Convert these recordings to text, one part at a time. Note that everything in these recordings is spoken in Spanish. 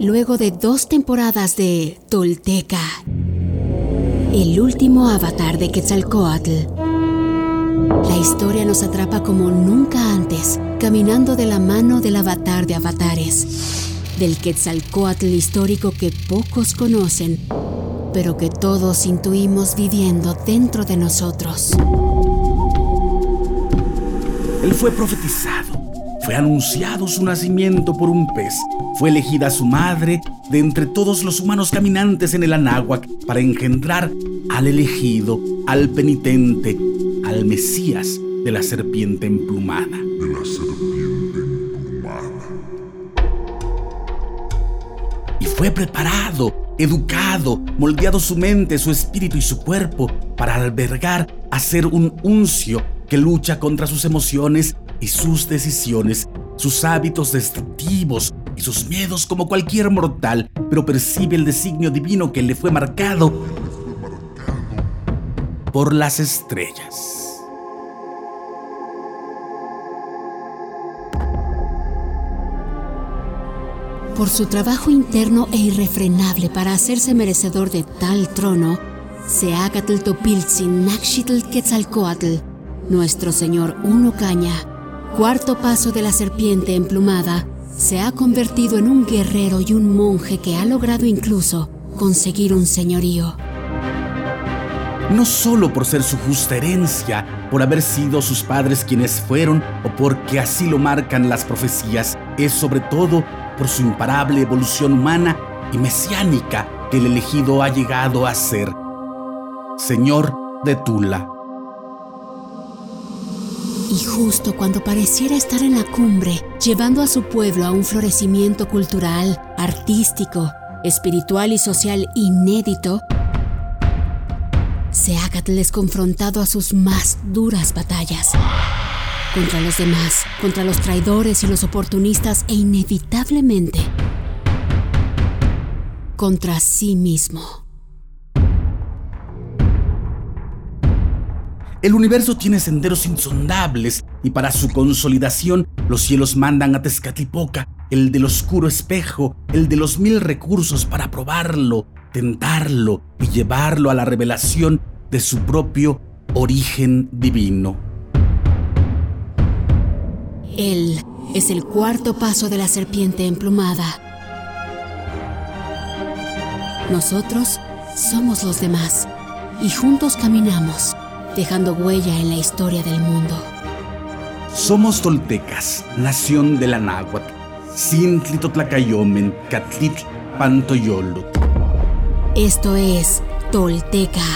luego de dos temporadas de Tolteca, el último avatar de Quetzalcoatl. La historia nos atrapa como nunca antes, caminando de la mano del avatar de avatares, del Quetzalcoatl histórico que pocos conocen, pero que todos intuimos viviendo dentro de nosotros. Él fue profetizado, fue anunciado su nacimiento por un pez, fue elegida su madre de entre todos los humanos caminantes en el Anáhuac para engendrar al elegido, al penitente, al Mesías de la serpiente emplumada. De la serpiente emplumada. Y fue preparado, educado, moldeado su mente, su espíritu y su cuerpo para albergar a ser un uncio que lucha contra sus emociones y sus decisiones, sus hábitos destructivos y sus miedos como cualquier mortal, pero percibe el designio divino que le fue marcado por las estrellas. Por su trabajo interno e irrefrenable para hacerse merecedor de tal trono, Seacatl Topiltzin Naxitl Quetzalcoatl, nuestro señor Uno Caña, cuarto paso de la serpiente emplumada, se ha convertido en un guerrero y un monje que ha logrado incluso conseguir un señorío. No solo por ser su justa herencia, por haber sido sus padres quienes fueron o porque así lo marcan las profecías, es sobre todo por su imparable evolución humana y mesiánica que el elegido ha llegado a ser. Señor de Tula. Y justo cuando pareciera estar en la cumbre, llevando a su pueblo a un florecimiento cultural, artístico, espiritual y social inédito, Seacatl es confrontado a sus más duras batallas. Contra los demás, contra los traidores y los oportunistas e inevitablemente contra sí mismo. El universo tiene senderos insondables y para su consolidación los cielos mandan a Tezcatlipoca, el del oscuro espejo, el de los mil recursos para probarlo, tentarlo y llevarlo a la revelación de su propio origen divino. Él es el cuarto paso de la serpiente emplumada. Nosotros somos los demás y juntos caminamos dejando huella en la historia del mundo. Somos toltecas, nación de la náhuatl, Sintlitotlacayomen, Catlit, Pantoyolot. Esto es Tolteca,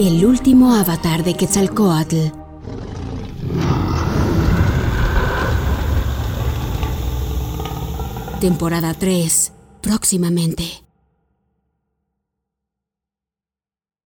el último avatar de Quetzalcoatl. Temporada 3, próximamente.